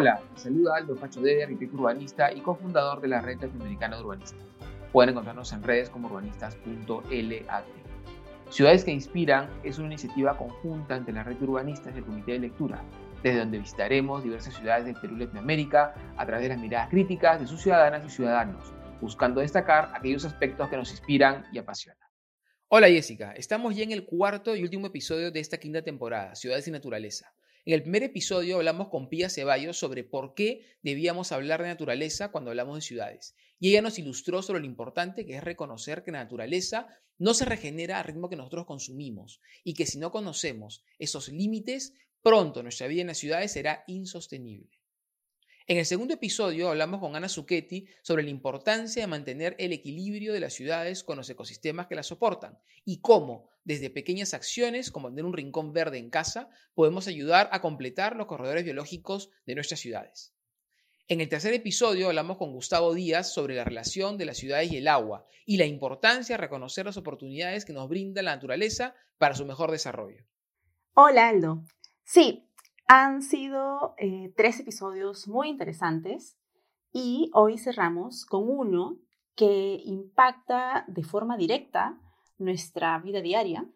Hola, me saluda Aldo Pacho Dede, arquitecto urbanista y cofundador de la Red Latinoamericana de Urbanistas. Pueden encontrarnos en redes como urbanistas.lat. Ciudades que Inspiran es una iniciativa conjunta entre la Red de Urbanistas y el Comité de Lectura, desde donde visitaremos diversas ciudades del Perú y Latinoamérica a través de las miradas críticas de sus ciudadanas y ciudadanos, buscando destacar aquellos aspectos que nos inspiran y apasionan. Hola Jessica, estamos ya en el cuarto y último episodio de esta quinta temporada, Ciudades y Naturaleza. En el primer episodio hablamos con Pía Ceballos sobre por qué debíamos hablar de naturaleza cuando hablamos de ciudades. Y ella nos ilustró sobre lo importante que es reconocer que la naturaleza no se regenera al ritmo que nosotros consumimos y que si no conocemos esos límites, pronto nuestra vida en las ciudades será insostenible. En el segundo episodio hablamos con Ana Zucchetti sobre la importancia de mantener el equilibrio de las ciudades con los ecosistemas que las soportan y cómo, desde pequeñas acciones como tener un rincón verde en casa, podemos ayudar a completar los corredores biológicos de nuestras ciudades. En el tercer episodio hablamos con Gustavo Díaz sobre la relación de las ciudades y el agua y la importancia de reconocer las oportunidades que nos brinda la naturaleza para su mejor desarrollo. Hola Aldo. Sí, han sido eh, tres episodios muy interesantes y hoy cerramos con uno que impacta de forma directa nuestra vida diaria,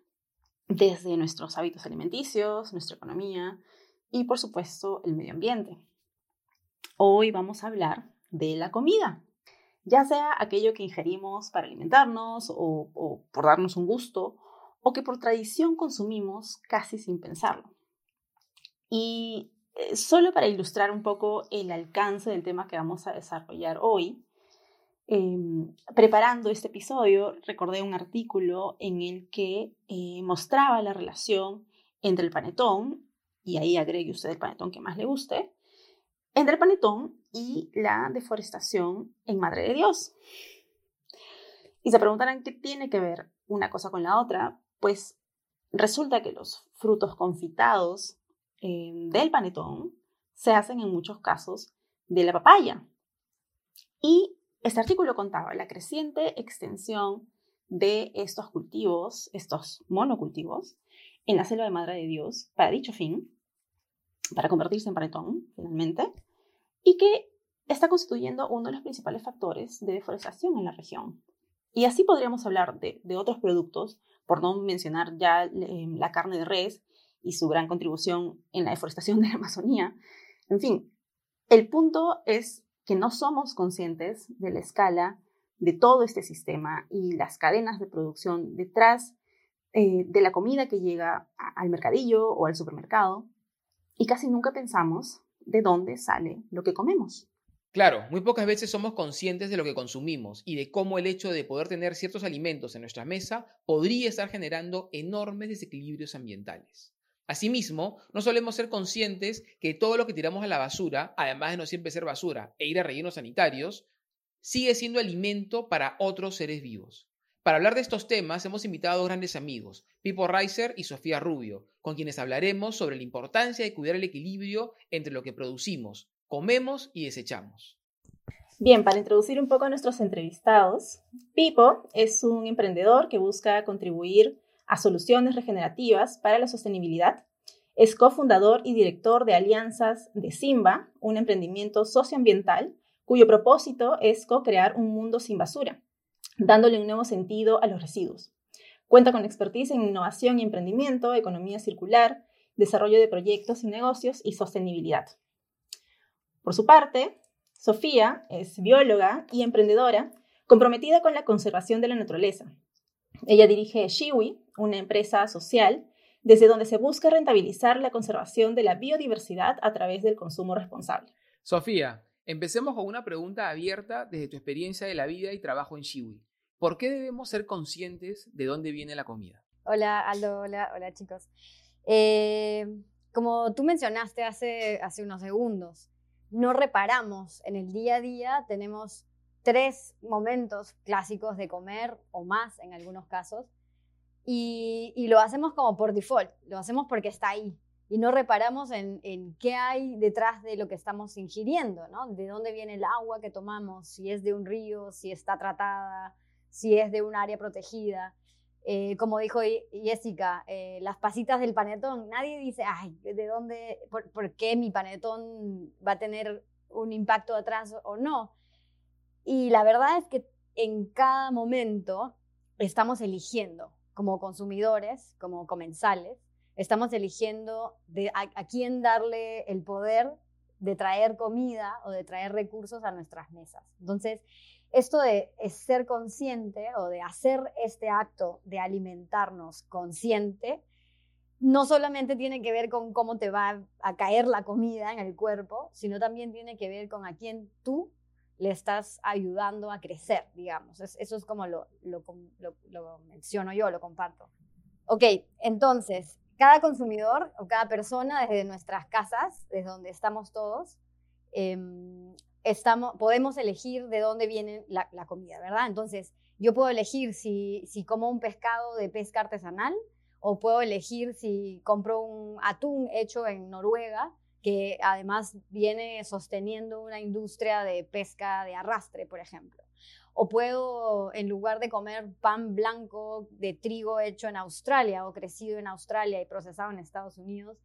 desde nuestros hábitos alimenticios, nuestra economía y por supuesto el medio ambiente. Hoy vamos a hablar de la comida, ya sea aquello que ingerimos para alimentarnos o, por darnos un gusto o que por tradición consumimos casi sin pensarlo. Y eh, solo para ilustrar un poco el alcance del tema que vamos a desarrollar hoy, em, preparando este episodio, recordé un artículo en el que eh, mostraba la relación entre el panetón, y ahí agregue usted el panetón que más le guste, entre el panetón y la deforestación en Madre de Dios. Y se preguntarán qué tiene que ver una cosa con la otra, pues resulta que los frutos confitados Em, del panetón se hacen en muchos casos de la papaya. Y este artículo contaba la creciente extensión de estos cultivos, estos monocultivos, en la selva de Madre de Dios para dicho fin, para convertirse en panetón finalmente, y que está constituyendo uno de los principales factores de deforestación en la región. Y así podríamos hablar de, otros productos, por no mencionar ya em, la carne de res y su gran contribución en la deforestación de la Amazonía. En fin, el punto es que no somos conscientes de la escala de todo este sistema y las cadenas de producción detrás eh, de la comida que llega al mercadillo o al supermercado y casi nunca pensamos de dónde sale lo que comemos. Claro, muy pocas veces somos conscientes de lo que consumimos y de cómo el hecho de poder tener ciertos alimentos en nuestra mesa podría estar generando enormes desequilibrios ambientales. Asimismo, no solemos ser conscientes que todo lo que tiramos a la basura, además de no siempre ser basura e ir a rellenos sanitarios, sigue siendo alimento para otros seres vivos. Para hablar de estos temas hemos invitado a dos grandes amigos, Pipo Reiser y Sofía Rubio, con quienes hablaremos sobre la importancia de cuidar el equilibrio entre lo que producimos, comemos y desechamos. Bien, para introducir un poco a nuestros entrevistados, Pipo es un emprendedor que busca contribuir a soluciones regenerativas para la sostenibilidad. Es cofundador y director de alianzas de Simba, un emprendimiento socioambiental cuyo propósito es co-crear un mundo sin basura, dándole un nuevo sentido a los residuos. Cuenta con expertise en innovación y emprendimiento, economía circular, desarrollo de proyectos y negocios y sostenibilidad. Por su parte, Sofía es bióloga y emprendedora comprometida con la conservación de la naturaleza, ella dirige Shiwi, una empresa social desde donde se busca rentabilizar la conservación de la biodiversidad a través del consumo responsable. Sofía, empecemos con una pregunta abierta desde tu experiencia de la vida y trabajo en Shiwi. ¿Por qué debemos ser conscientes de dónde viene la comida? Hola, Aldo, hola, hola chicos. Eh, como tú mencionaste hace, hace unos segundos, no reparamos en el día a día, tenemos tres momentos clásicos de comer o más en algunos casos. Y, lo hacemos como por default, lo hacemos porque está ahí. Y no reparamos en, qué hay detrás de lo que estamos ingiriendo, ¿no? De dónde viene el agua que tomamos, si es de un río, si está tratada, si es de un área protegida. Eh, como dijo Jessica, eh, las pasitas del panetón, nadie dice, ay, ¿de dónde, por, por, qué mi panetón va a tener un impacto atrás o no? Y la verdad es que en cada momento estamos eligiendo como consumidores, como comensales, estamos eligiendo a, quién darle el poder de traer comida o de traer recursos a nuestras mesas. Entonces, esto de ser consciente o de hacer este acto de alimentarnos consciente, no solamente tiene que ver con cómo te va a caer la comida en el cuerpo, sino también tiene que ver con a quién tú le estás ayudando a crecer, digamos. eso es como lo, lo, menciono yo, lo comparto. Ok, entonces, cada consumidor o cada persona desde nuestras casas, desde donde estamos todos, em, estamos, podemos elegir de dónde viene la, la, comida, ¿verdad? Entonces, yo puedo elegir si, si como un pescado de pesca artesanal o puedo elegir si compro un atún hecho en Noruega que además viene sosteniendo una industria de pesca de arrastre, por ejemplo. O puedo, en lugar de comer pan blanco de trigo hecho en Australia o crecido en Australia y procesado en Estados Unidos,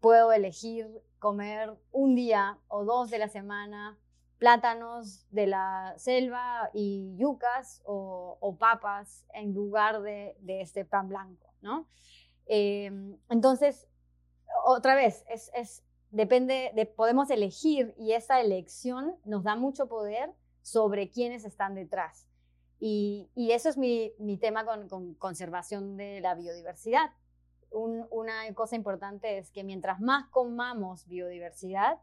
puedo elegir comer un día o dos de la semana plátanos de la selva y yucas o, papas en lugar de, este pan blanco, ¿no? Em, entonces, otra vez, es, es depende, de, podemos elegir y esa elección nos da mucho poder sobre quiénes están detrás. Y, eso es mi, tema con, conservación de la biodiversidad. una cosa importante es que mientras más comamos biodiversidad,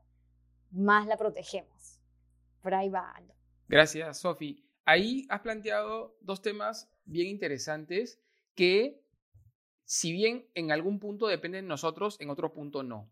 más la protegemos. Por ahí va. Gracias, Sofi. Ahí has planteado dos temas bien interesantes que, si bien en algún punto dependen de nosotros, en otro punto no.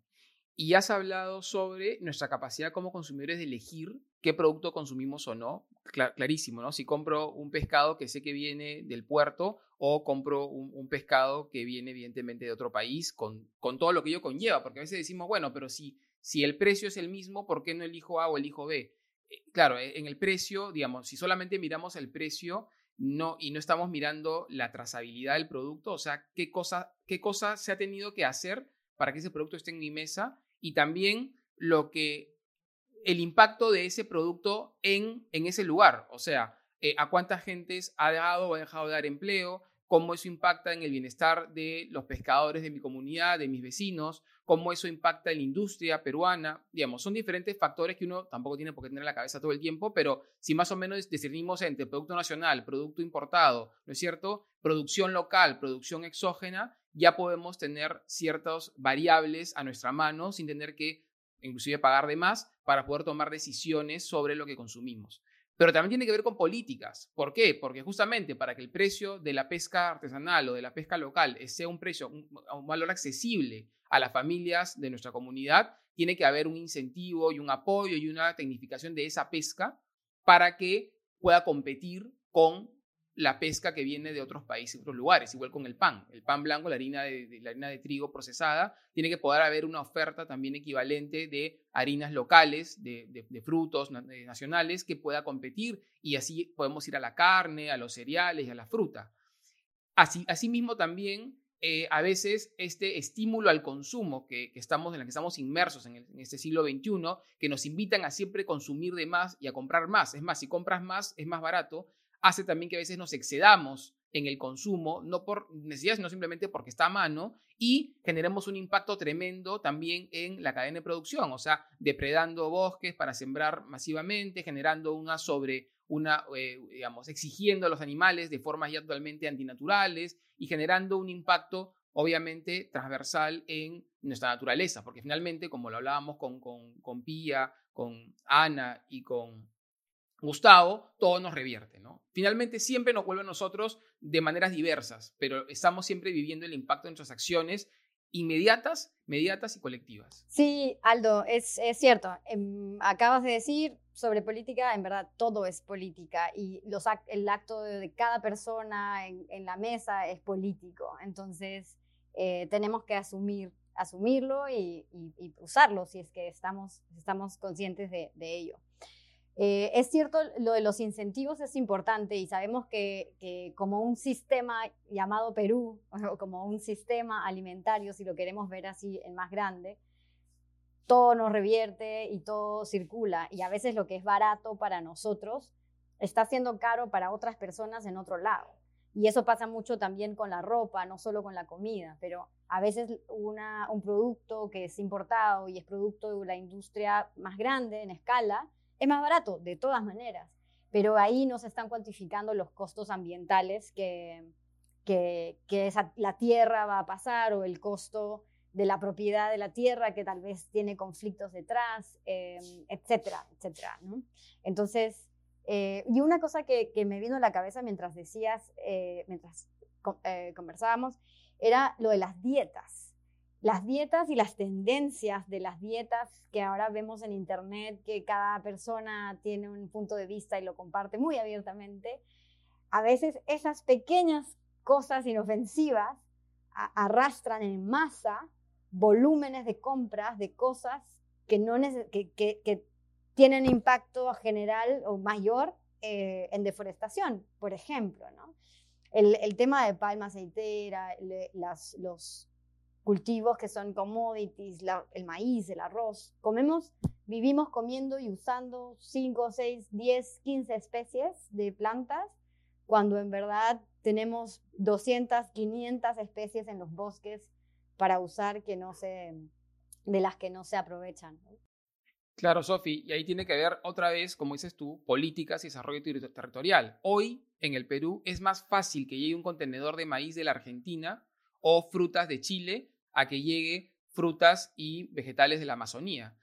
Y has hablado sobre nuestra capacidad como consumidores de elegir qué producto consumimos o no. clarísimo, ¿no? Si compro un pescado que sé que viene del puerto o compro un, pescado que viene evidentemente de otro país con, con, todo lo que ello conlleva. Porque a veces decimos, bueno, pero si, si el precio es el mismo, ¿por qué no elijo A o elijo B? Eh, claro, e, en el precio, digamos, si solamente miramos el precio no, y no estamos mirando la trazabilidad del producto, o sea, qué cosa, qué cosa se ha tenido que hacer para que ese producto esté en mi mesa y también lo que el impacto de ese producto en, en ese lugar, o sea, eh, a cuántas gentes ha dado o ha dejado de dar empleo, cómo eso impacta en el bienestar de los pescadores de mi comunidad, de mis vecinos, cómo eso impacta en la industria peruana, digamos, son diferentes factores que uno tampoco tiene por qué tener en la cabeza todo el tiempo, pero si más o menos discernimos entre producto nacional, producto importado, ¿no es cierto? Producción local, producción exógena, ya podemos tener ciertas variables a nuestra mano sin tener que inclusive pagar de más para poder tomar decisiones sobre lo que consumimos. Pero también tiene que ver con políticas. ¿Por qué? Porque justamente para que el precio de la pesca artesanal o de la pesca local sea un precio, un, valor accesible a las familias de nuestra comunidad, tiene que haber un incentivo y un apoyo y una tecnificación de esa pesca para que pueda competir con la pesca que viene de otros países, otros lugares, igual con el pan. El pan blanco, la harina de, la harina de trigo procesada, tiene que poder haber una oferta también equivalente de harinas locales, de, frutos nacionales que pueda competir y así podemos ir a la carne, a los cereales y a la fruta. Así, asimismo también eh, a veces este estímulo al consumo que, estamos, en el que estamos inmersos en, en, este siglo XXI, que nos invitan a siempre consumir de más y a comprar más. Es más, si compras más, es más barato, hace también que a veces nos excedamos en el consumo, no por necesidad, sino simplemente porque está a mano y generemos un impacto tremendo también en la cadena de producción, o sea, depredando bosques para sembrar masivamente, generando una sobre, una, eh, digamos, exigiendo a los animales de formas ya totalmente antinaturales y generando un impacto obviamente transversal en nuestra naturaleza, porque finalmente, como lo hablábamos con, con, con Pía, con Ana y con Gustavo, todo nos revierte, ¿no? Finalmente siempre nos vuelve a nosotros de maneras diversas, pero estamos siempre viviendo el impacto de nuestras acciones inmediatas, mediatas y colectivas. Sí, Aldo, es, cierto. Em, acabas de decir sobre política, en verdad todo es política y el acto de, cada persona en, la mesa es político. Entonces, eh, tenemos que asumir, asumirlo y, usarlo si es que estamos, conscientes de ello. Eh, es cierto, lo de los incentivos es importante y sabemos que, como un sistema llamado Perú, o como un sistema alimentario, si lo queremos ver así en más grande, todo nos revierte y todo circula. Y a veces lo que es barato para nosotros está siendo caro para otras personas en otro lado. Y eso pasa mucho también con la ropa, no solo con la comida, pero a veces un producto que es importado y es producto de la industria más grande en escala, es más barato, de todas maneras, pero ahí no se están cuantificando los costos ambientales que, que, la tierra va a pasar o el costo de la propiedad de la tierra que tal vez tiene conflictos detrás, eh, etcétera, etcétera. Entonces, eh, y una cosa que, me vino a la cabeza mientras decías, eh, mientras conversábamos, era lo de las dietas las dietas y las tendencias de las dietas que ahora vemos en Internet, que cada persona tiene un punto de vista y lo comparte muy abiertamente, a veces esas pequeñas cosas inofensivas arrastran en masa volúmenes de compras de cosas que, no que, que, tienen impacto general o mayor eh, en deforestación, por ejemplo. ¿no? El, el, tema de palma aceitera, las, los cultivos que son commodities, el maíz, el arroz. Comemos, vivimos comiendo y usando 5, 6, 10, 15 especies de plantas, cuando en verdad tenemos 200, 500 especies en los bosques para usar que no se, de las que no se aprovechan. Claro, Sofi, y ahí tiene que ver otra vez, como dices tú, políticas y desarrollo territorial. Hoy, en el Perú, es más fácil que llegue un contenedor de maíz de la Argentina o frutas de Chile a que llegue frutas y vegetales de la Amazonía.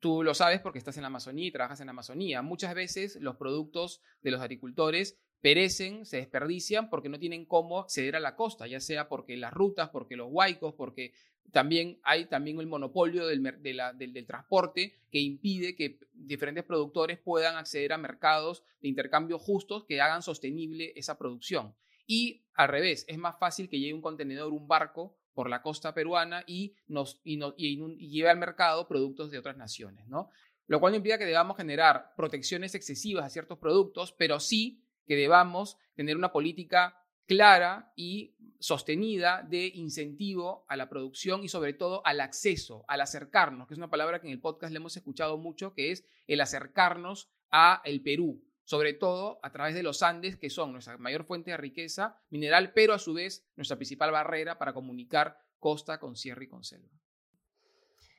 Tú lo sabes porque estás en la Amazonía y trabajas en la Amazonía. Muchas veces los productos de los agricultores perecen, se desperdician porque no tienen cómo acceder a la costa, ya sea porque las rutas, porque los huaicos, porque también hay también el monopolio del, del, transporte que impide que diferentes productores puedan acceder a mercados de intercambio justos que hagan sostenible esa producción. Y al revés, es más fácil que llegue un contenedor, un barco por la costa peruana y, nos, lleve al mercado productos de otras naciones. Lo cual implica que debamos generar protecciones excesivas a ciertos productos, pero sí que debamos tener una política clara y sostenida de incentivo a la producción y sobre todo al acceso, al acercarnos, que es una palabra que en el podcast le hemos escuchado mucho, que es el acercarnos a el Perú, sobre todo a través de los Andes, que son nuestra mayor fuente de riqueza mineral, pero a su vez nuestra principal barrera para comunicar costa con sierra y con selva.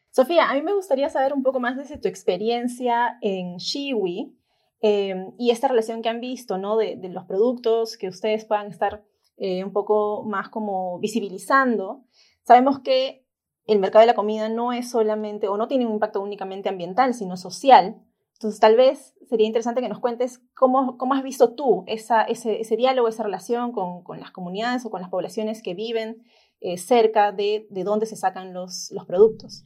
Sofía, a mí me gustaría saber un poco más de tu experiencia en Shiwi em, y esta relación que han visto, ¿no? De, los productos que ustedes puedan estar eh, un poco más como visibilizando. Sabemos que el mercado de la comida no es solamente o no tiene un impacto únicamente ambiental, sino social. Entonces, tal vez sería interesante que nos cuentes cómo, cómo has visto tú ese, ese, diálogo, esa relación con, con, las comunidades o con las poblaciones que viven eh, cerca de, de dónde se sacan los, los productos.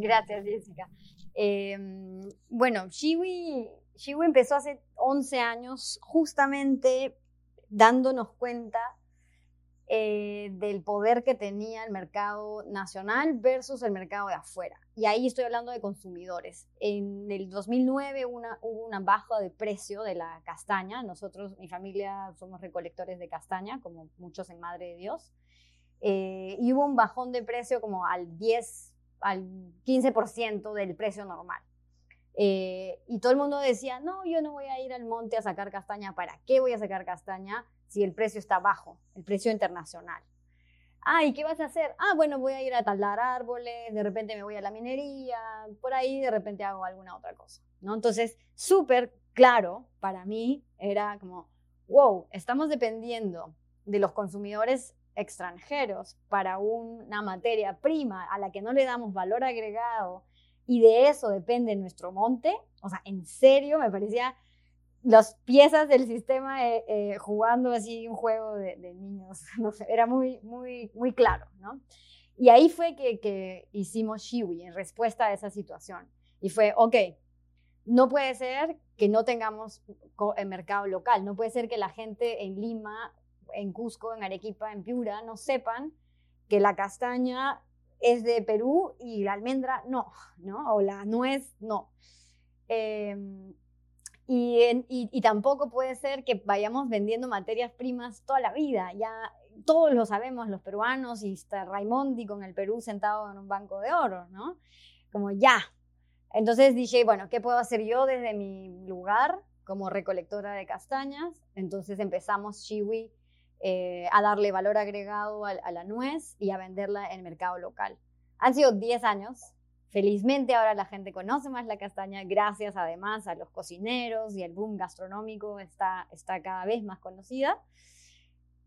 Gracias, Jessica. Em, bueno, Shiwi, Shiwi empezó hace 11 años justamente dándonos cuenta eh, del poder que tenía el mercado nacional versus el mercado de afuera. Y ahí estoy hablando de consumidores. En el 2009 una, hubo una baja de precio de la castaña. Nosotros, mi familia, somos recolectores de castaña, como muchos en Madre de Dios. Eh, y hubo un bajón de precio como al 10, al 15% del precio normal. Eh, y todo el mundo decía, no, yo no voy a ir al monte a sacar castaña. ¿Para qué voy a sacar castaña? Si el precio está bajo, el precio internacional. Ah, ¿y qué vas a hacer? Ah, bueno, voy a ir a talar árboles, de repente me voy a la minería, por ahí de repente hago alguna otra cosa, ¿no? Entonces, súper claro para mí era como, wow, estamos dependiendo de los consumidores extranjeros para una materia prima a la que no le damos valor agregado y de eso depende nuestro monte. O sea, en serio, me parecía las piezas del sistema eh, eh, jugando así un juego de, niños, no sé, era muy, muy, muy claro, ¿no? Y ahí fue que, que hicimos Shiwi en respuesta a esa situación. Y fue, ok, no puede ser que no tengamos el mercado local, no puede ser que la gente en Lima, en Cusco, en Arequipa, en Piura, no sepan que la castaña es de Perú y la almendra no, ¿no? O la nuez no. Eh, Y, tampoco puede ser que vayamos vendiendo materias primas toda la vida. Ya todos lo sabemos, los peruanos, y está Raimondi con el Perú sentado en un banco de oro, ¿no? Como ya. Entonces dije, bueno, ¿qué puedo hacer yo desde mi lugar como recolectora de castañas? Entonces empezamos Chiwi eh, a darle valor agregado a, a la nuez y a venderla en el mercado local. Han sido 10 años Felizmente ahora la gente conoce más la castaña gracias además a los cocineros y el boom gastronómico está, está cada vez más conocida.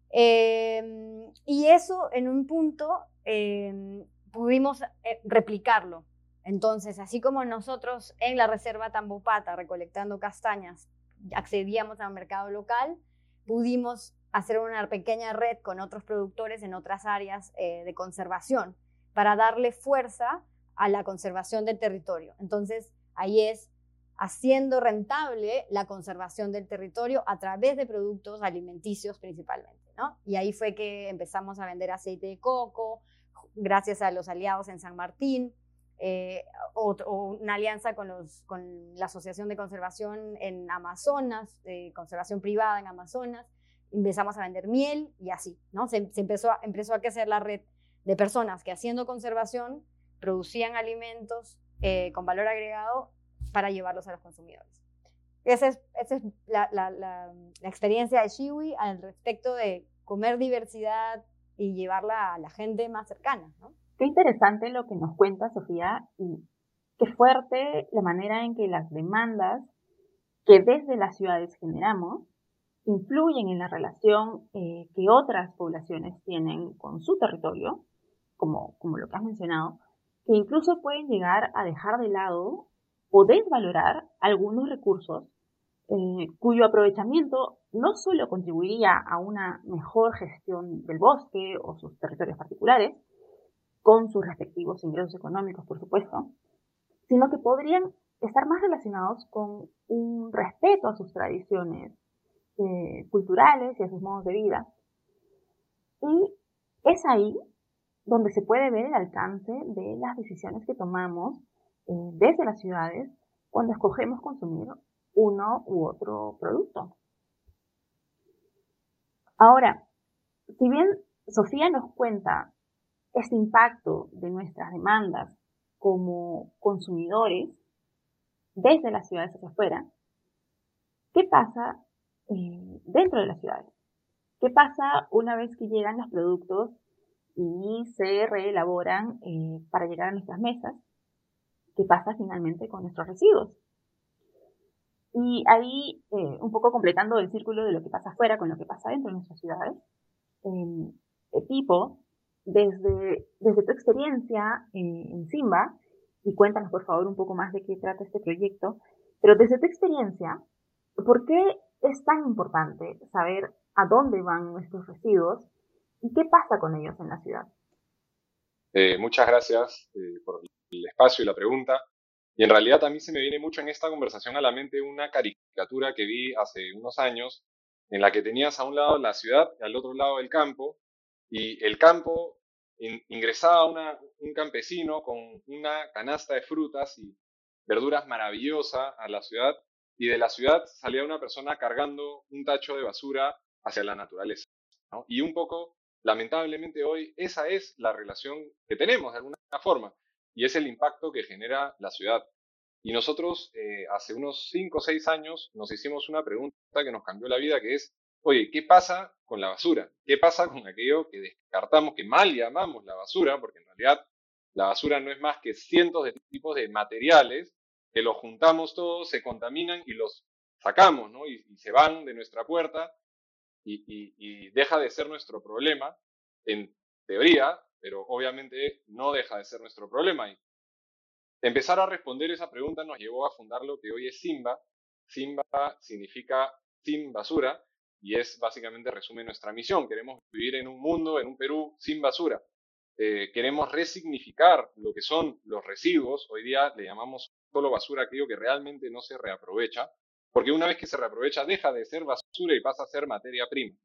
Em, y eso en un punto em, pudimos eh, replicarlo. Entonces, así como nosotros en la reserva Tambopata, recolectando castañas, accedíamos al mercado local, pudimos hacer una pequeña red con otros productores en otras áreas eh, de conservación para darle fuerza a la conservación del territorio. Entonces, ahí es haciendo rentable la conservación del territorio a través de productos alimenticios principalmente, ¿no? Y ahí fue que empezamos a vender aceite de coco, gracias a los aliados en San Martín, eh, o, una alianza con, la Asociación de Conservación en Amazonas, de conservación privada en Amazonas, empezamos a vender miel y así, ¿no? Se, empezó, a, empezó a crecer la red de personas que haciendo conservación producían alimentos eh, con valor agregado para llevarlos a los consumidores. Esa es, esa es la, la, la, experiencia de Shiwi al respecto de comer diversidad y llevarla a la gente más cercana. ¿no? Qué interesante lo que nos cuenta Sofía y qué fuerte la manera en que las demandas que desde las ciudades generamos influyen en la relación eh, que otras poblaciones tienen con su territorio, como, como lo que has mencionado, que incluso pueden llegar a dejar de lado o desvalorar algunos recursos eh, cuyo aprovechamiento no solo contribuiría a una mejor gestión del bosque o sus territorios particulares, con sus respectivos ingresos económicos, por supuesto, sino que podrían estar más relacionados con un respeto a sus tradiciones eh, culturales y a sus modos de vida. Y es ahí donde se puede ver el alcance de las decisiones que tomamos eh, desde las ciudades cuando escogemos consumir uno u otro producto. Ahora, si bien Sofía nos cuenta este impacto de nuestras demandas como consumidores desde las ciudades hacia afuera, ¿qué pasa eh, dentro de las ciudades? ¿Qué pasa una vez que llegan los productos y se reelaboran eh, para llegar a nuestras mesas. ¿Qué pasa finalmente con nuestros residuos? Y ahí, eh, un poco completando el círculo de lo que pasa afuera con lo que pasa dentro de nuestras ciudades, eh, Pipo, desde, desde tu experiencia en Simba, y cuéntanos por favor un poco más de qué trata este proyecto, pero desde tu experiencia, ¿por qué es tan importante saber a dónde van nuestros residuos ¿Y qué pasa con ellos en la ciudad? Eh, muchas gracias eh, por el espacio y la pregunta. Y en realidad mí se me viene mucho en esta conversación a la mente una caricatura que vi hace unos años en la que tenías a un lado la ciudad y al otro lado el campo. Y el campo ingresaba un campesino con una canasta de frutas y verduras maravillosa a la ciudad y de la ciudad salía una persona cargando un tacho de basura hacia la naturaleza. Y un poco lamentablemente hoy esa es la relación que tenemos de alguna forma y es el impacto que genera la ciudad. Y nosotros eh, hace unos 5 o 6 años nos hicimos una pregunta que nos cambió la vida, que es, oye, ¿qué pasa con la basura? ¿Qué pasa con aquello que descartamos, que mal llamamos la basura? Porque en realidad la basura no es más que cientos de tipos de materiales que los juntamos todos, se contaminan y los sacamos, ¿no? y se van de nuestra puerta y, deja de ser nuestro problema, en teoría, pero obviamente no deja de ser nuestro problema. Y empezar a responder esa pregunta nos llevó a fundar lo que hoy es Simba. Simba significa sin basura y es básicamente resume nuestra misión. Queremos vivir en un mundo, en un Perú sin basura. Eh, queremos resignificar lo que son los residuos. Hoy día le llamamos solo basura aquello que realmente no se reaprovecha porque una vez que se reaprovecha deja de ser basura y pasa a ser materia prima.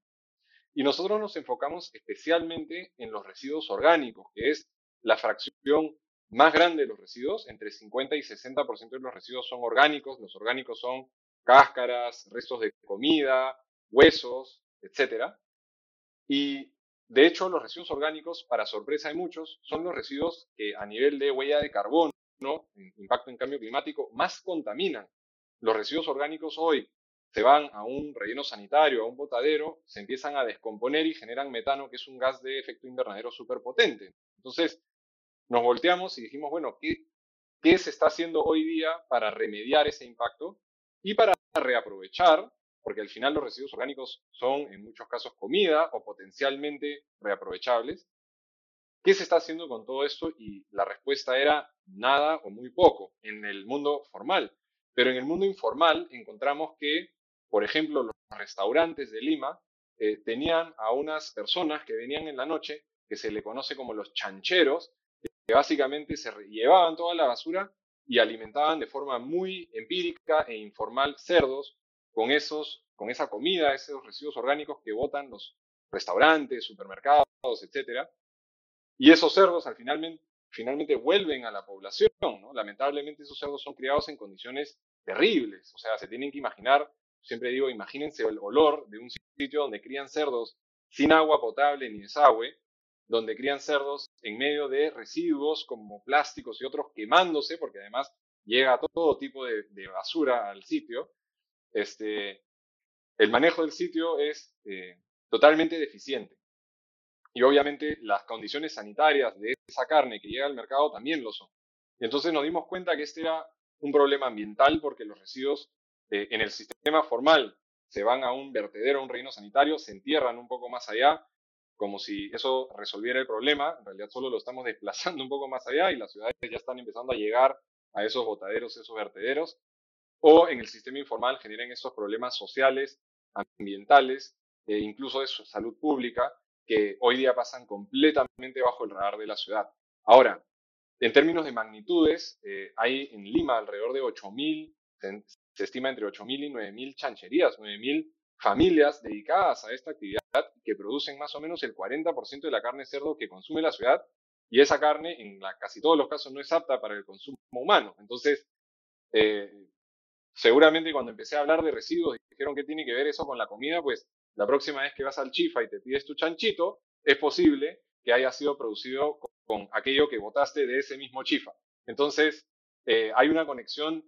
Y nosotros nos enfocamos especialmente en los residuos orgánicos, que es la fracción más grande de los residuos, entre 50 y 60% de los residuos son orgánicos, los orgánicos son cáscaras, restos de comida, huesos, etc. Y de hecho, los residuos orgánicos, para sorpresa de muchos, son los residuos que a nivel de huella de carbono, impacto en cambio climático, más contaminan. Los residuos orgánicos hoy se van a un relleno sanitario, a un botadero, se empiezan a descomponer y generan metano, que es un gas de efecto invernadero súper potente. Entonces, nos volteamos y dijimos, bueno, ¿qué, ¿qué se está haciendo hoy día para remediar ese impacto y para reaprovechar porque al final los residuos orgánicos son en muchos casos comida o potencialmente reaprovechables. ¿Qué se está haciendo con todo esto? Y la respuesta era nada o muy poco en el mundo formal. Pero en el mundo informal encontramos que, por ejemplo, los restaurantes de Lima eh, tenían a unas personas que venían en la noche, que se le conoce como los chancheros, que básicamente se llevaban toda la basura y alimentaban de forma muy empírica e informal cerdos con, esos, con esa comida, esos residuos orgánicos que botan los restaurantes, supermercados, etc. Y esos cerdos al finalmente, finalmente vuelven a la población. ¿no? Lamentablemente esos cerdos son criados en condiciones terribles. O sea, se tienen que imaginar, siempre digo, imagínense el olor de un sitio donde crían cerdos sin agua potable ni desagüe, donde crían cerdos en medio de residuos como plásticos y otros quemándose, porque además llega todo tipo de, basura al sitio, este, el manejo del sitio es eh, totalmente deficiente. Y obviamente las condiciones sanitarias de esa carne que llega al mercado también lo son. Y entonces nos dimos cuenta que este era un problema ambiental porque los residuos eh, en el sistema formal se van a un vertedero, a un reino sanitario, se entierran un poco más allá, como si eso resolviera el problema. En realidad solo lo estamos desplazando un poco más allá y las ciudades ya están empezando a llegar a esos botaderos, esos vertederos o en el sistema informal generan estos problemas sociales, ambientales e incluso de salud pública que hoy día pasan completamente bajo el radar de la ciudad. Ahora, en términos de magnitudes, eh, hay en Lima alrededor de 8.000, se, estima entre 8.000 y 9.000 chancherías, 9.000 familias dedicadas a esta actividad que producen más o menos el 40% de la carne cerdo que consume la ciudad y esa carne en casi todos los casos no es apta para el consumo humano. Entonces, eh, seguramente cuando empecé a hablar de residuos dijeron que tiene que ver eso con la comida, pues la próxima vez que vas al chifa y te pides tu chanchito, es posible que haya sido producido con, aquello que botaste de ese mismo chifa. Entonces, eh, hay una conexión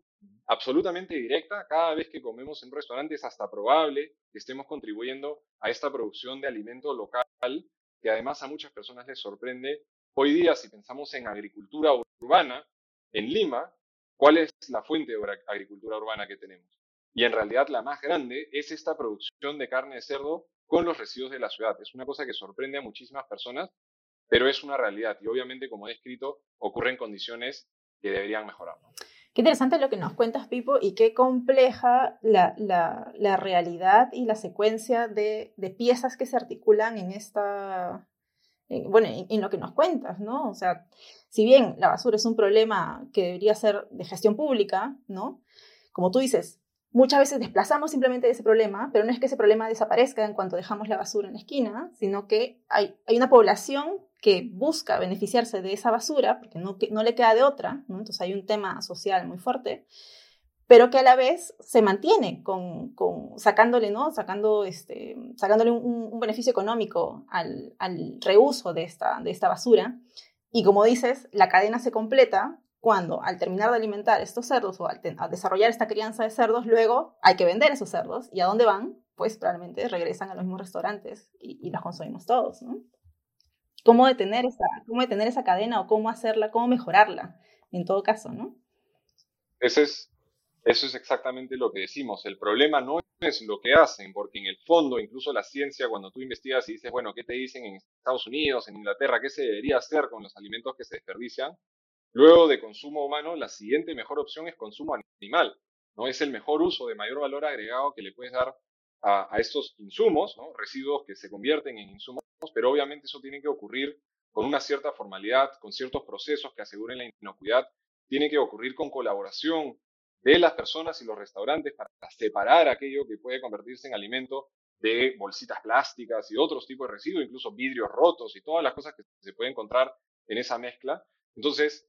absolutamente directa. Cada vez que comemos en restaurantes, hasta probable que estemos contribuyendo a esta producción de alimento local, que además a muchas personas les sorprende. Hoy día, si pensamos en agricultura urbana, en Lima, ¿Cuál es la fuente de agricultura urbana que tenemos? Y en realidad la más grande es esta producción de carne de cerdo con los residuos de la ciudad. Es una cosa que sorprende a muchísimas personas, pero es una realidad. Y obviamente, como he escrito, ocurre en condiciones que deberían mejorar. Qué interesante lo que nos cuentas, Pipo, y qué compleja la, la, realidad y la secuencia de, de, piezas que se articulan en esta, bueno, en, lo que nos cuentas, ¿no? O sea, si bien la basura es un problema que debería ser de gestión pública, ¿no? Como tú dices, muchas veces desplazamos simplemente ese problema, pero no es que ese problema desaparezca en cuanto dejamos la basura en la esquina, sino que hay, hay una población que busca beneficiarse de esa basura, porque no, no le queda de otra, entonces hay un tema social muy fuerte, pero que a la vez se mantiene con, con sacándole, ¿no? Sacando, este, sacándole un, beneficio económico al, al, reuso de esta, de esta basura. Y como dices, la cadena se completa cuando al terminar de alimentar estos cerdos o al, desarrollar esta crianza de cerdos, luego hay que vender esos cerdos. ¿Y a dónde van? Pues probablemente regresan a los mismos restaurantes y, y los consumimos todos, ¿no? ¿Cómo detener, esa, ¿Cómo detener esa cadena o cómo hacerla, cómo mejorarla en todo caso, ¿no? Eso es exactamente lo que decimos. El problema no es lo que hacen, porque en el fondo, incluso la ciencia, cuando tú investigas y dices, bueno, ¿qué te dicen en Estados Unidos, en Inglaterra? ¿Qué se debería hacer con los alimentos que se desperdician? Luego de consumo humano, la siguiente mejor opción es consumo animal. ¿no? Es el mejor uso de mayor valor agregado que le puedes dar a, estos insumos, residuos que se convierten en insumos, pero obviamente eso tiene que ocurrir con una cierta formalidad, con ciertos procesos que aseguren la inocuidad, tiene que ocurrir con colaboración de las personas y los restaurantes para separar aquello que puede convertirse en alimento de bolsitas plásticas y otros tipos de residuos, incluso vidrios rotos y todas las cosas que se pueden encontrar en esa mezcla. Entonces,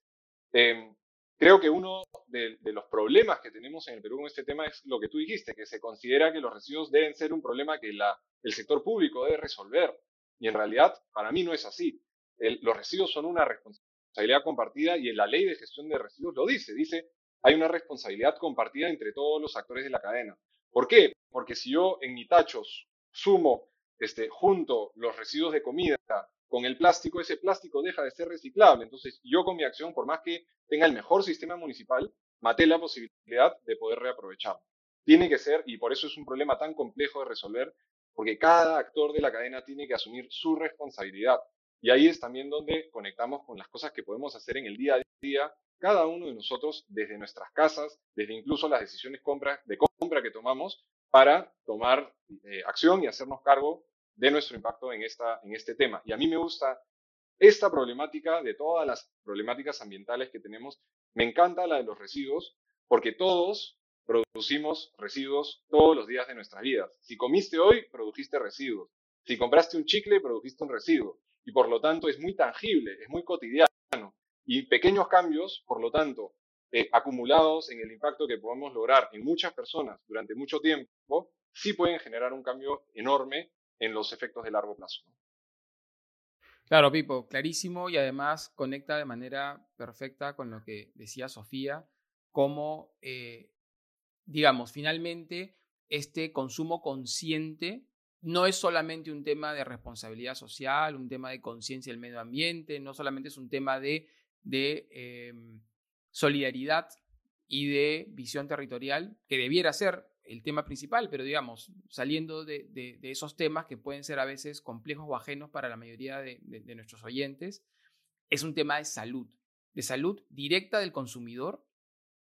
em, creo que uno de, los problemas que tenemos en el Perú con este tema es lo que tú dijiste, que se considera que los residuos deben ser un problema que el sector público debe resolver. Y en realidad, para mí no es así. los residuos son una responsabilidad compartida y en la ley de gestión de residuos lo dice. Dice, hay una responsabilidad compartida entre todos los actores de la cadena. ¿Por qué? Porque si yo en mi tacho sumo, este, junto los residuos de comida con el plástico, ese plástico deja de ser reciclable. Entonces, yo con mi acción, por más que tenga el mejor sistema municipal, maté la posibilidad de poder reaprovecharlo. Tiene que ser, y por eso es un problema tan complejo de resolver, porque cada actor de la cadena tiene que asumir su responsabilidad. Y ahí es también donde conectamos con las cosas que podemos hacer en el día a día, cada uno de nosotros, desde nuestras casas, desde incluso las decisiones de compra que tomamos, para tomar eh, acción y hacernos cargo de nuestro impacto en, esta, en este tema. Y a mí me gusta esta problemática de todas las problemáticas ambientales que tenemos. Me encanta la de los residuos, porque todos producimos residuos todos los días de nuestras vidas. Si comiste hoy, produjiste residuos. Si compraste un chicle, produjiste un residuo. Y por lo tanto es muy tangible, es muy cotidiano. Y pequeños cambios, por lo tanto, eh, acumulados en el impacto que podemos lograr en muchas personas durante mucho tiempo, sí pueden generar un cambio enorme en los efectos de largo plazo. Claro, Pipo, clarísimo y además conecta de manera perfecta con lo que decía Sofía, cómo, eh, digamos, finalmente este consumo consciente no es solamente un tema de responsabilidad social, un tema de conciencia del medio ambiente, no solamente es un tema de, em, solidaridad y de visión territorial, que debiera ser el tema principal, pero digamos, saliendo de, esos temas que pueden ser a veces complejos o ajenos para la mayoría de, nuestros oyentes, es un tema de salud, de salud directa del consumidor,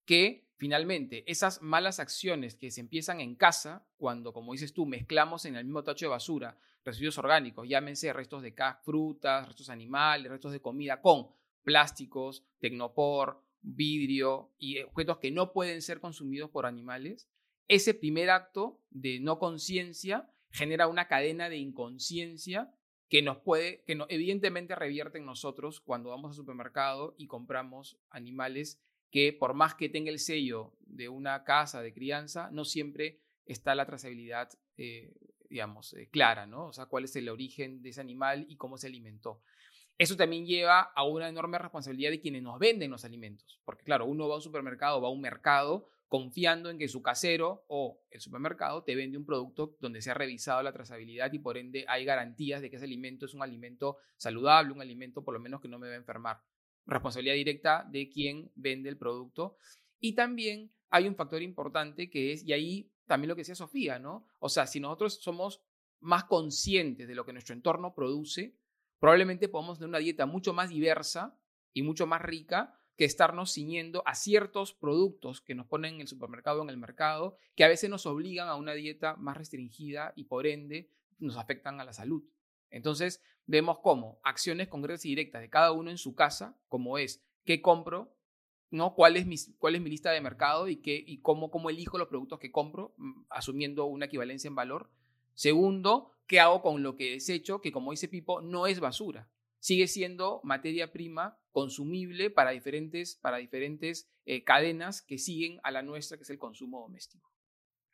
que finalmente esas malas acciones que se empiezan en casa, cuando, como dices tú, mezclamos en el mismo tacho de basura residuos orgánicos, llámense restos de frutas, restos animales, restos de comida, con plásticos, tecnopor, vidrio y objetos que no pueden ser consumidos por animales, ese primer acto de no conciencia genera una cadena de inconsciencia que nos puede, que no, evidentemente revierte en nosotros cuando vamos al supermercado y compramos animales que por más que tenga el sello de una casa de crianza, no siempre está la trazabilidad, eh, digamos, eh, clara, ¿no? O sea, cuál es el origen de ese animal y cómo se alimentó. Eso también lleva a una enorme responsabilidad de quienes nos venden los alimentos, porque claro, uno va a un supermercado, va a un mercado confiando en que su casero o el supermercado te vende un producto donde se ha revisado la trazabilidad y por ende hay garantías de que ese alimento es un alimento saludable, un alimento por lo menos que no me va a enfermar. Responsabilidad directa de quien vende el producto. Y también hay un factor importante que es, y ahí también lo que decía Sofía, ¿no? O sea, si nosotros somos más conscientes de lo que nuestro entorno produce, probablemente podamos tener una dieta mucho más diversa y mucho más rica que estarnos ciñendo a ciertos productos que nos ponen en el supermercado en el mercado, que a veces nos obligan a una dieta más restringida y por ende nos afectan a la salud. Entonces, vemos cómo acciones concretas y directas de cada uno en su casa, como es qué compro, ¿no? ¿Cuál es mi, cuál es mi lista de mercado y, qué, y cómo, cómo elijo los productos que compro, mm, asumiendo una equivalencia en valor. Segundo, ¿qué hago con lo que desecho? Que como dice Pipo, no es basura sigue siendo materia prima consumible para diferentes, para diferentes eh, cadenas que siguen a la nuestra, que es el consumo doméstico.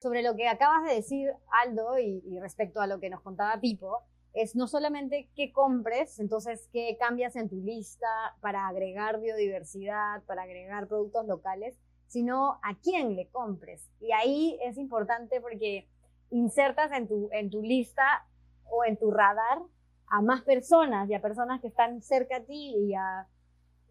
Sobre lo que acabas de decir, Aldo, y, respecto a lo que nos contaba Pipo, es no solamente qué compres, entonces qué cambias en tu lista para agregar biodiversidad, para agregar productos locales, sino a quién le compres. Y ahí es importante porque insertas en tu, en tu lista o en tu radar a más personas y a personas que están cerca a ti y a,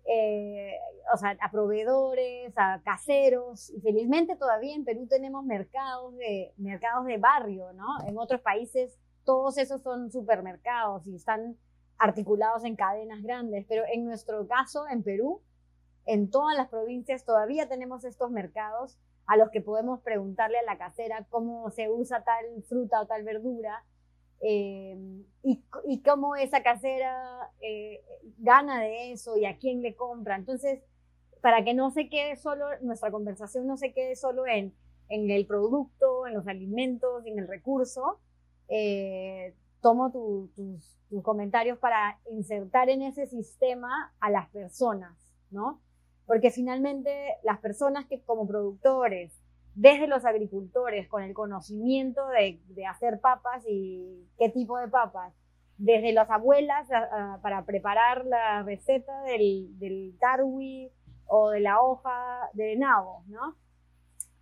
eh, o sea, a proveedores, a caseros. Y felizmente todavía en Perú tenemos mercados de, mercados de barrio, ¿no? En otros países todos esos son supermercados y están articulados en cadenas grandes, pero en nuestro caso, en Perú, en todas las provincias todavía tenemos estos mercados a los que podemos preguntarle a la casera cómo se usa tal fruta o tal verdura eh, y, y, cómo esa casera eh, gana de eso y a quién le compra. Entonces, para que no se quede solo, nuestra conversación no se quede solo en, en el producto, en los alimentos, en el recurso, eh, tomo tus, tus comentarios para insertar en ese sistema a las personas, ¿no? porque finalmente las personas que como productores, desde los agricultores, con el conocimiento de, hacer papas y qué tipo de papas, desde las abuelas para preparar la receta del, del tarwi o de la hoja de nabo, ¿no?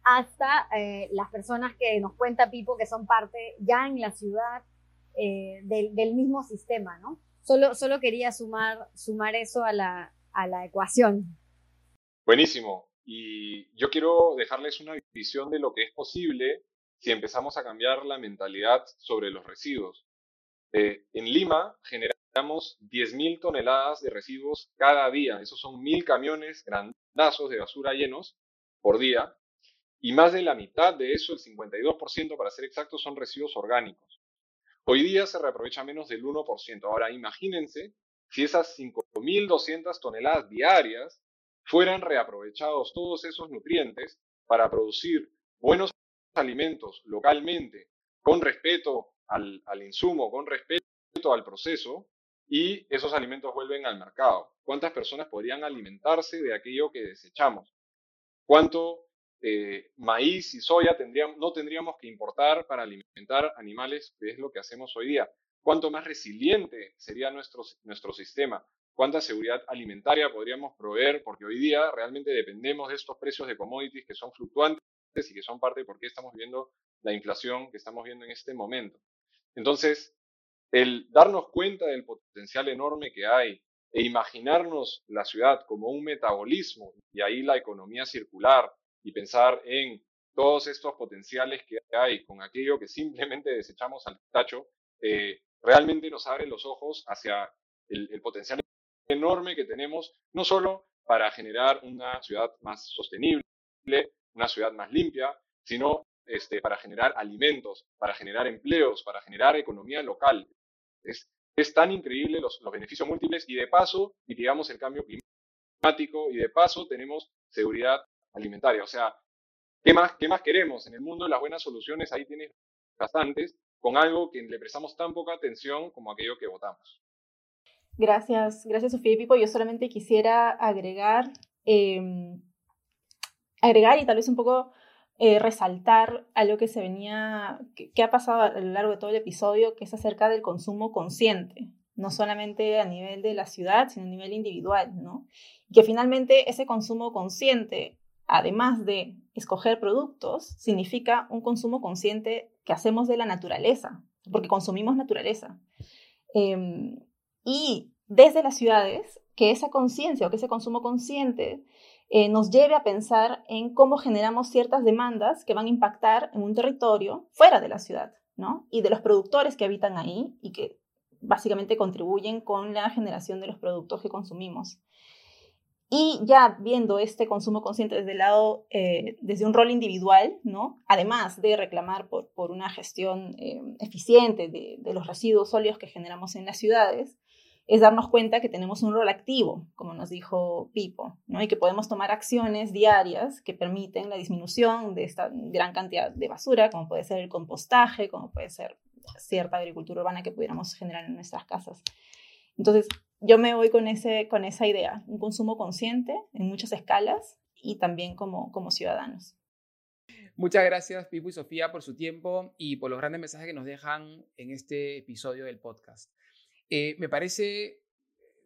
hasta eh, las personas que nos cuenta Pipo que son parte ya en la ciudad eh, del, mismo sistema, ¿no? Solo, solo quería sumar, sumar eso a la, a la ecuación. Buenísimo. Y yo quiero dejarles una visión de lo que es posible si empezamos a cambiar la mentalidad sobre los residuos. Eh, en Lima generamos 10.000 toneladas de residuos cada día. Esos son mil camiones grandazos de basura llenos por día. Y más de la mitad de eso, el 52% para ser exactos, son residuos orgánicos. Hoy día se reaprovecha menos del 1%. Ahora imagínense si esas 5.200 toneladas diarias fueran reaprovechados todos esos nutrientes para producir buenos alimentos localmente, con respeto al, al insumo, con respeto al proceso, y esos alimentos vuelven al mercado. ¿Cuántas personas podrían alimentarse de aquello que desechamos? ¿Cuánto eh, maíz y soya tendríamos, no tendríamos que importar para alimentar animales, que es lo que hacemos hoy día. ¿Cuánto más resiliente sería nuestro, nuestro sistema? ¿Cuánta seguridad alimentaria podríamos proveer? Porque hoy día realmente dependemos de estos precios de commodities que son fluctuantes y que son parte de por qué estamos viendo la inflación que estamos viendo en este momento. Entonces, el darnos cuenta del potencial enorme que hay e imaginarnos la ciudad como un metabolismo y ahí la economía circular, y pensar en todos estos potenciales que hay con aquello que simplemente desechamos al tacho, eh, realmente nos abre los ojos hacia el, potencial enorme que tenemos, no solo para generar una ciudad más sostenible, una ciudad más limpia, sino este, para generar alimentos, para generar empleos, para generar economía local. Es, es tan increíble los, los beneficios múltiples y de paso mitigamos el cambio climático y de paso tenemos seguridad alimentaria. O sea, ¿qué más, qué más queremos? En el mundo las buenas soluciones ahí tienes bastantes, con algo que le prestamos tan poca atención como aquello que votamos. Gracias, gracias Sofía y Pipo. Yo solamente quisiera agregar, em, agregar y tal vez un poco eh, resaltar algo que se venía, que, ha pasado a lo largo de todo el episodio, que es acerca del consumo consciente, no solamente a nivel de la ciudad, sino a nivel individual, ¿no? Que finalmente ese consumo consciente además de escoger productos, significa un consumo consciente que hacemos de la naturaleza, porque consumimos naturaleza. Em, y desde las ciudades, que esa conciencia o que ese consumo consciente eh, nos lleve a pensar en cómo generamos ciertas demandas que van a impactar en un territorio fuera de la ciudad, ¿no? Y de los productores que habitan ahí y que básicamente contribuyen con la generación de los productos que consumimos. Y ya viendo este consumo consciente desde el lado, eh, desde un rol individual, ¿no? Además de reclamar por, por una gestión eh, eficiente de, de, los residuos sólidos que generamos en las ciudades, es darnos cuenta que tenemos un rol activo, como nos dijo Pipo, ¿no? Y que podemos tomar acciones diarias que permiten la disminución de esta gran cantidad de basura, como puede ser el compostaje, como puede ser cierta agricultura urbana que pudiéramos generar en nuestras casas. Entonces, yo me voy con, ese, con esa idea, un consumo consciente en muchas escalas y también como, como ciudadanos. Muchas gracias, Pipo y Sofía, por su tiempo y por los grandes mensajes que nos dejan en este episodio del podcast. Eh, me parece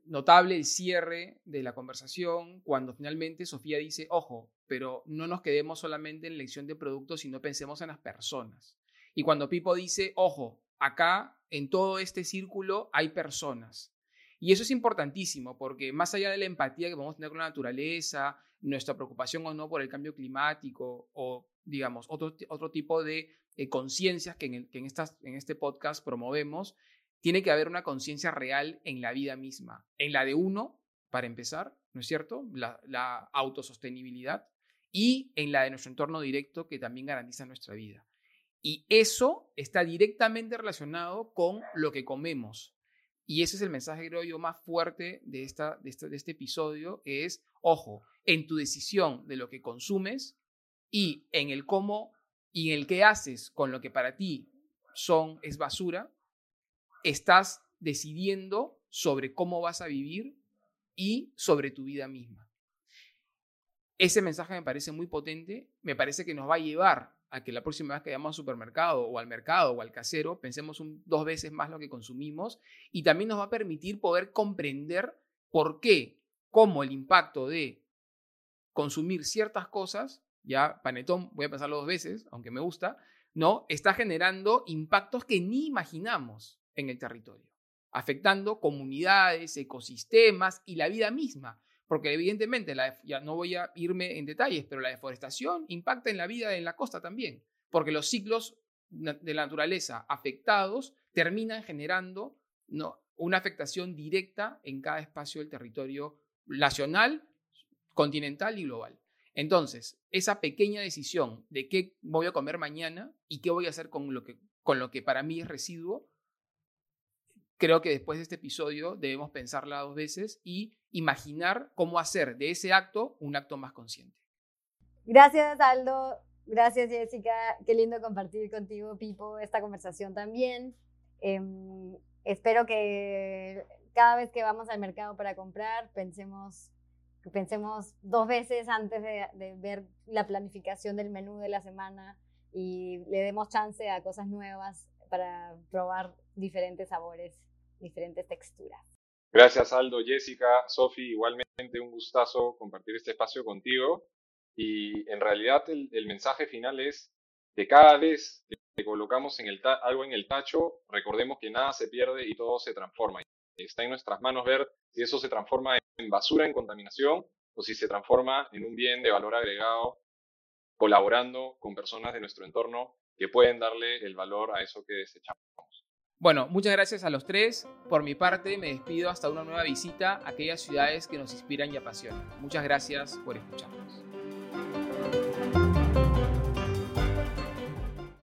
notable el cierre de la conversación cuando finalmente Sofía dice, ojo, pero no nos quedemos solamente en la elección de productos, sino pensemos en las personas. Y cuando Pipo dice, ojo, acá en todo este círculo hay personas. Y eso es importantísimo porque más allá de la empatía que podemos tener con la naturaleza, nuestra preocupación o no por el cambio climático o, digamos, otro, otro tipo de eh, conciencias que, en, que en, estas, en este podcast promovemos, tiene que haber una conciencia real en la vida misma, en la de uno, para empezar, ¿no es cierto? La, autosostenibilidad y en la de nuestro entorno directo que también garantiza nuestra vida. Y eso está directamente relacionado con lo que comemos, y ese es el mensaje, creo yo, más fuerte de, esta, de, este, episodio, es, ojo, en tu decisión de lo que consumes y en el cómo y en el qué haces con lo que para ti son, es basura, estás decidiendo sobre cómo vas a vivir y sobre tu vida misma. ese mensaje me parece muy potente, me parece que nos va a llevar a que la próxima vez que vayamos al supermercado o al mercado o al casero pensemos dos veces más lo que consumimos y también nos va a permitir poder comprender por qué, cómo el impacto de consumir ciertas cosas, ya panetón, voy a pensarlo dos veces, aunque me gusta, ¿no? Está generando impactos que ni imaginamos en el territorio, afectando comunidades, ecosistemas y la vida misma. Porque evidentemente, ya no voy a irme en detalles, pero la deforestación impacta en la vida en la costa también, porque los ciclos de la naturaleza afectados terminan generando ¿no? una afectación directa en cada espacio del territorio nacional, continental y global. Entonces, esa pequeña decisión de qué voy a comer mañana y qué voy a hacer con lo que, con lo que para mí es residuo, creo que después de este episodio debemos pensarla dos veces y imaginar cómo hacer de ese acto un acto más consciente. Gracias, Aldo. Gracias, Jessica. Qué lindo compartir contigo, Pipo, esta conversación también. Em, espero que cada vez que vamos al mercado para comprar, pensemos, pensemos dos veces antes de, de ver la planificación del menú de la semana y le demos chance a cosas nuevas para probar diferentes sabores, diferentes texturas. Gracias Aldo, Jessica, Sofi, igualmente un gustazo compartir este espacio contigo. Y en realidad el, mensaje final es que cada vez que colocamos en el algo en el tacho, recordemos que nada se pierde y todo se transforma. Está en nuestras manos ver si eso se transforma en basura, en contaminación, o si se transforma en un bien de valor agregado, colaborando con personas de nuestro entorno que pueden darle el valor a eso que desechamos. Bueno, muchas gracias a los tres. Por mi parte, me despido hasta una nueva visita a aquellas ciudades que nos inspiran y apasionan. Muchas gracias por escucharnos.